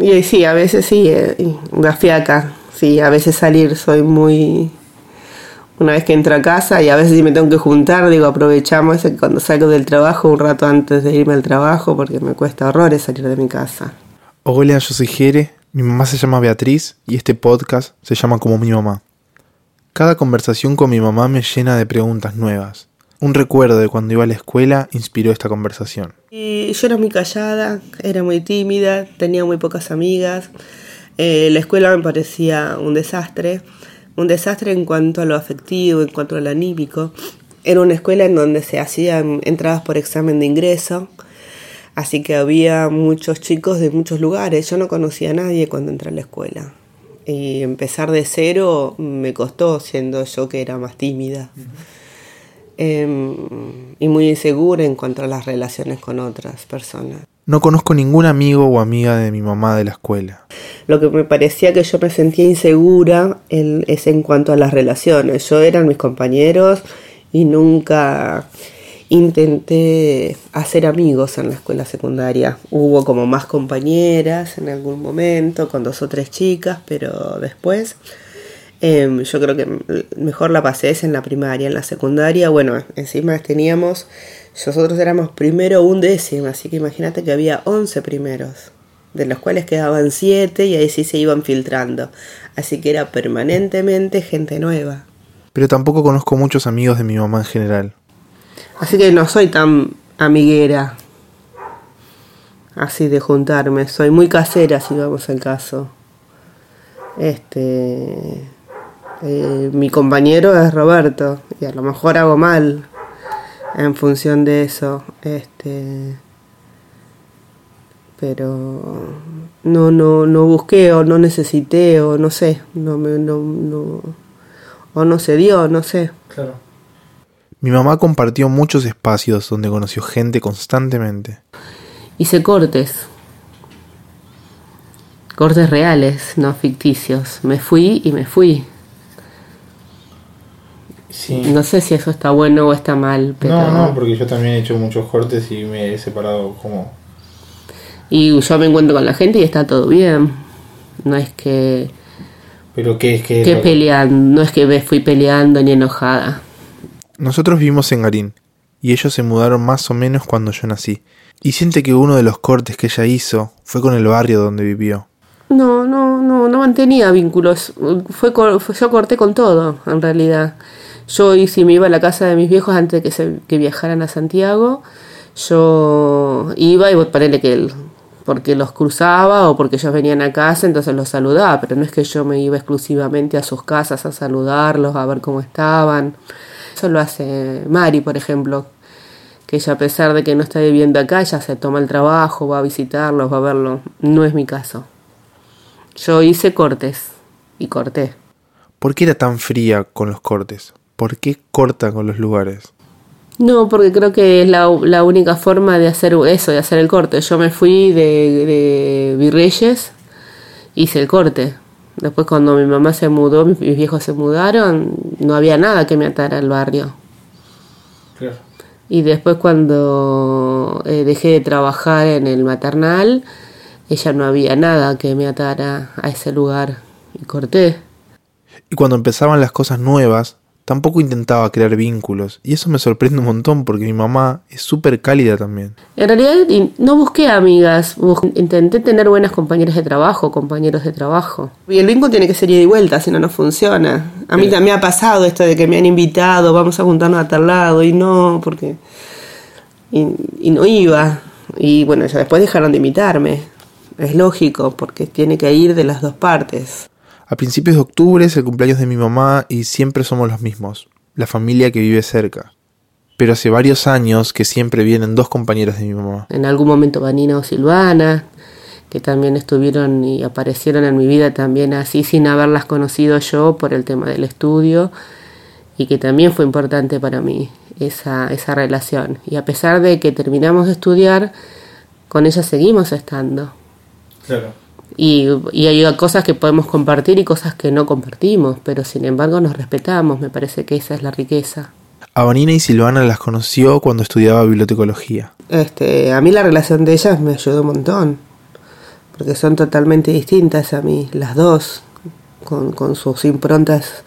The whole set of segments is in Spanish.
y sí, a veces sí, eh, una fiaca. Sí, a veces salir soy muy... Una vez que entro a casa y a veces si me tengo que juntar, digo, aprovechamos cuando salgo del trabajo un rato antes de irme al trabajo porque me cuesta horrores salir de mi casa. Hola, yo soy Jere, mi mamá se llama Beatriz y este podcast se llama como mi mamá. Cada conversación con mi mamá me llena de preguntas nuevas. Un recuerdo de cuando iba a la escuela inspiró esta conversación. Y yo era muy callada, era muy tímida, tenía muy pocas amigas. Eh, la escuela me parecía un desastre, un desastre en cuanto a lo afectivo, en cuanto a lo anímico. Era una escuela en donde se hacían entradas por examen de ingreso, así que había muchos chicos de muchos lugares. Yo no conocía a nadie cuando entré a la escuela. Y empezar de cero me costó, siendo yo que era más tímida. Em, y muy insegura en cuanto a las relaciones con otras personas. No conozco ningún amigo o amiga de mi mamá de la escuela. Lo que me parecía que yo me sentía insegura es en cuanto a las relaciones. Yo eran mis compañeros y nunca intenté hacer amigos en la escuela secundaria. Hubo como más compañeras en algún momento, con dos o tres chicas, pero después Em, yo creo que mejor la pasé es en la primaria, en la secundaria, bueno, encima teníamos, nosotros éramos primero un décimo, así que imagínate que había 11 primeros, de los cuales quedaban 7 y ahí sí se iban filtrando, así que era permanentemente gente nueva. Pero tampoco conozco muchos amigos de mi mamá en general. Así que no soy tan amiguera, así de juntarme, soy muy casera si vamos al caso. Este eh, mi compañero es Roberto y a lo mejor hago mal en función de eso. Este, pero no, no, no busqué o no necesité o no sé, no me, no, no, o no se dio, no sé. Claro. Mi mamá compartió muchos espacios donde conoció gente constantemente. Hice cortes. Cortes reales, no ficticios. Me fui y me fui. No sé si eso está bueno o está mal. Pero... No, no, porque yo también he hecho muchos cortes y me he separado como... Y yo me encuentro con la gente y está todo bien. No es que... Pero qué es que... Que peleando, no es que me fui peleando ni enojada. Nosotros vivimos en Garín y ellos se mudaron más o menos cuando yo nací. Y siente que uno de los cortes que ella hizo fue con el barrio donde vivió. No, no, no, no mantenía vínculos. Fue, yo corté con todo, en realidad. Yo, si me iba a la casa de mis viejos antes de que, que viajaran a Santiago, yo iba y ponerle que él, porque los cruzaba o porque ellos venían a casa, entonces los saludaba, pero no es que yo me iba exclusivamente a sus casas a saludarlos, a ver cómo estaban. Eso lo hace Mari, por ejemplo, que ella a pesar de que no está viviendo acá, ella se toma el trabajo, va a visitarlos, va a verlos. No es mi caso. Yo hice cortes y corté. ¿Por qué era tan fría con los cortes? ¿Por qué corta con los lugares? No, porque creo que es la, única forma de hacer eso, de hacer el corte. Yo me fui de, de Virreyes, hice el corte. Después cuando mi mamá se mudó, mis viejos se mudaron, no había nada que me atara al barrio. Claro. Y después cuando eh, dejé de trabajar en el maternal, ella no había nada que me atara a ese lugar y corté. Y cuando empezaban las cosas nuevas, Tampoco intentaba crear vínculos y eso me sorprende un montón porque mi mamá es súper cálida también. En realidad no busqué amigas, intenté tener buenas compañeras de trabajo, compañeros de trabajo. Y el vínculo tiene que ser ida y vuelta, si no, no funciona. A mí también me ha pasado esto de que me han invitado, vamos a juntarnos a tal lado y no, porque... Y, y no iba. Y bueno, ya después dejaron de invitarme. Es lógico, porque tiene que ir de las dos partes. A principios de octubre es el cumpleaños de mi mamá y siempre somos los mismos, la familia que vive cerca. Pero hace varios años que siempre vienen dos compañeras de mi mamá. En algún momento Vanina o Silvana, que también estuvieron y aparecieron en mi vida también así sin haberlas conocido yo por el tema del estudio y que también fue importante para mí esa, esa relación. Y a pesar de que terminamos de estudiar, con ellas seguimos estando. Claro. Y, hay cosas que podemos compartir y cosas que no compartimos, pero sin embargo nos respetamos, me parece que esa es la riqueza. A Vanina y Silvana las conoció cuando estudiaba bibliotecología. Este, a mí la relación de ellas me ayudó un montón, porque son totalmente distintas a mí, las dos, con, con sus improntas,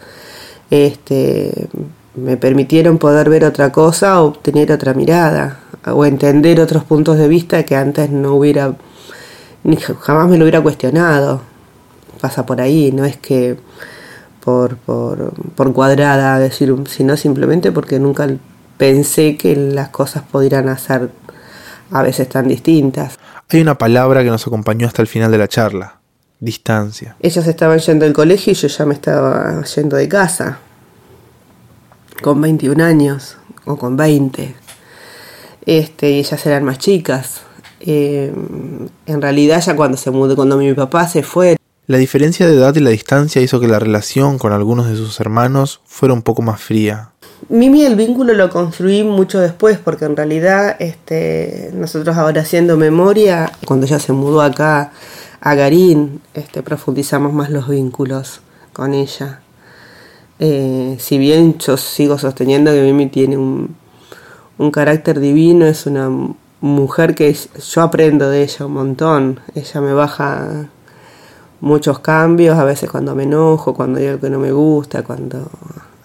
este, me permitieron poder ver otra cosa o tener otra mirada, o entender otros puntos de vista que antes no hubiera, ni jamás me lo hubiera cuestionado. Pasa por ahí, no es que por, por, por cuadrada, decir, sino simplemente porque nunca pensé que las cosas pudieran ser a veces tan distintas. Hay una palabra que nos acompañó hasta el final de la charla, distancia. Ellas estaban yendo al colegio y yo ya me estaba yendo de casa, con 21 años o con 20. Este, y ellas eran más chicas. Eh, en realidad ya cuando se mudó, cuando mi papá se fue, la diferencia de edad y la distancia hizo que la relación con algunos de sus hermanos fuera un poco más fría. Mimi el vínculo lo construí mucho después porque en realidad este, nosotros ahora haciendo memoria, cuando ella se mudó acá a Garín, este, profundizamos más los vínculos con ella. Eh, si bien yo sigo sosteniendo que Mimi tiene un, un carácter divino, es una mujer que yo aprendo de ella un montón. Ella me baja muchos cambios, a veces cuando me enojo, cuando algo que no me gusta, cuando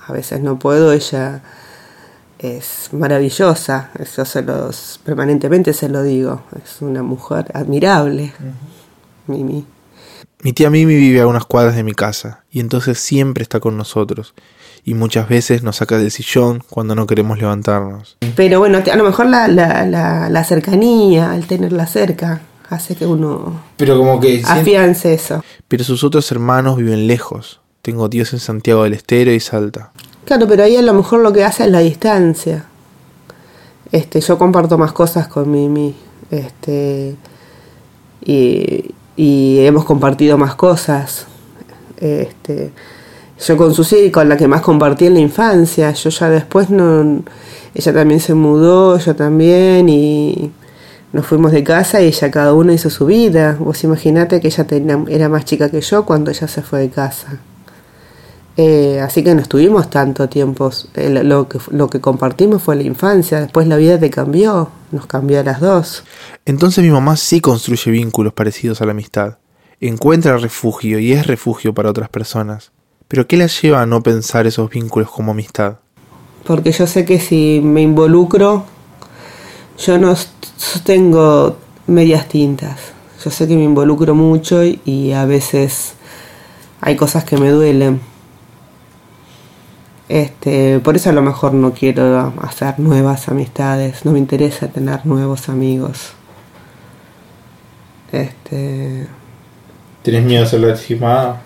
a veces no puedo, ella es maravillosa, eso se los, permanentemente se lo digo, es una mujer admirable, Mimi. Mi tía Mimi vive a unas cuadras de mi casa y entonces siempre está con nosotros y muchas veces nos saca del sillón cuando no queremos levantarnos. Pero bueno, a lo mejor la, la, la, la cercanía, al tenerla cerca, hace que uno pero como que afiance eso. Pero sus otros hermanos viven lejos. Tengo tíos en Santiago del Estero y Salta. Claro, pero ahí a lo mejor lo que hace es la distancia. Este, yo comparto más cosas con Mimi. Este, y, y hemos compartido más cosas. Este, yo con Susi, con la que más compartí en la infancia. Yo ya después no. Ella también se mudó, yo también, y nos fuimos de casa y ella cada uno hizo su vida. Vos imaginate que ella tenía, era más chica que yo cuando ella se fue de casa. Eh, así que no estuvimos tanto tiempo. Eh, lo, que, lo que compartimos fue la infancia. Después la vida te cambió. Nos cambió a las dos. Entonces mi mamá sí construye vínculos parecidos a la amistad. Encuentra refugio y es refugio para otras personas. Pero ¿qué la lleva a no pensar esos vínculos como amistad? Porque yo sé que si me involucro, yo no tengo medias tintas. Yo sé que me involucro mucho y a veces hay cosas que me duelen. Este, por eso a lo mejor no quiero hacer nuevas amistades, no me interesa tener nuevos amigos. Este. ¿Tienes miedo a ser lastimada?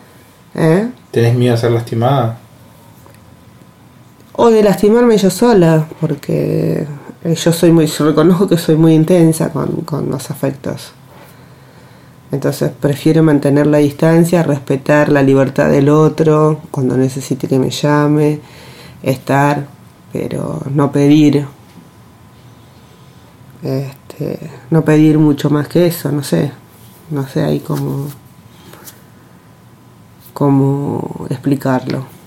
¿Eh? ¿Tenés miedo a ser lastimada? O de lastimarme yo sola, porque yo soy muy, yo reconozco que soy muy intensa con, con los afectos. Entonces prefiero mantener la distancia, respetar la libertad del otro cuando necesite que me llame, estar, pero no pedir. Este, no pedir mucho más que eso, no sé. No sé ahí cómo, cómo explicarlo.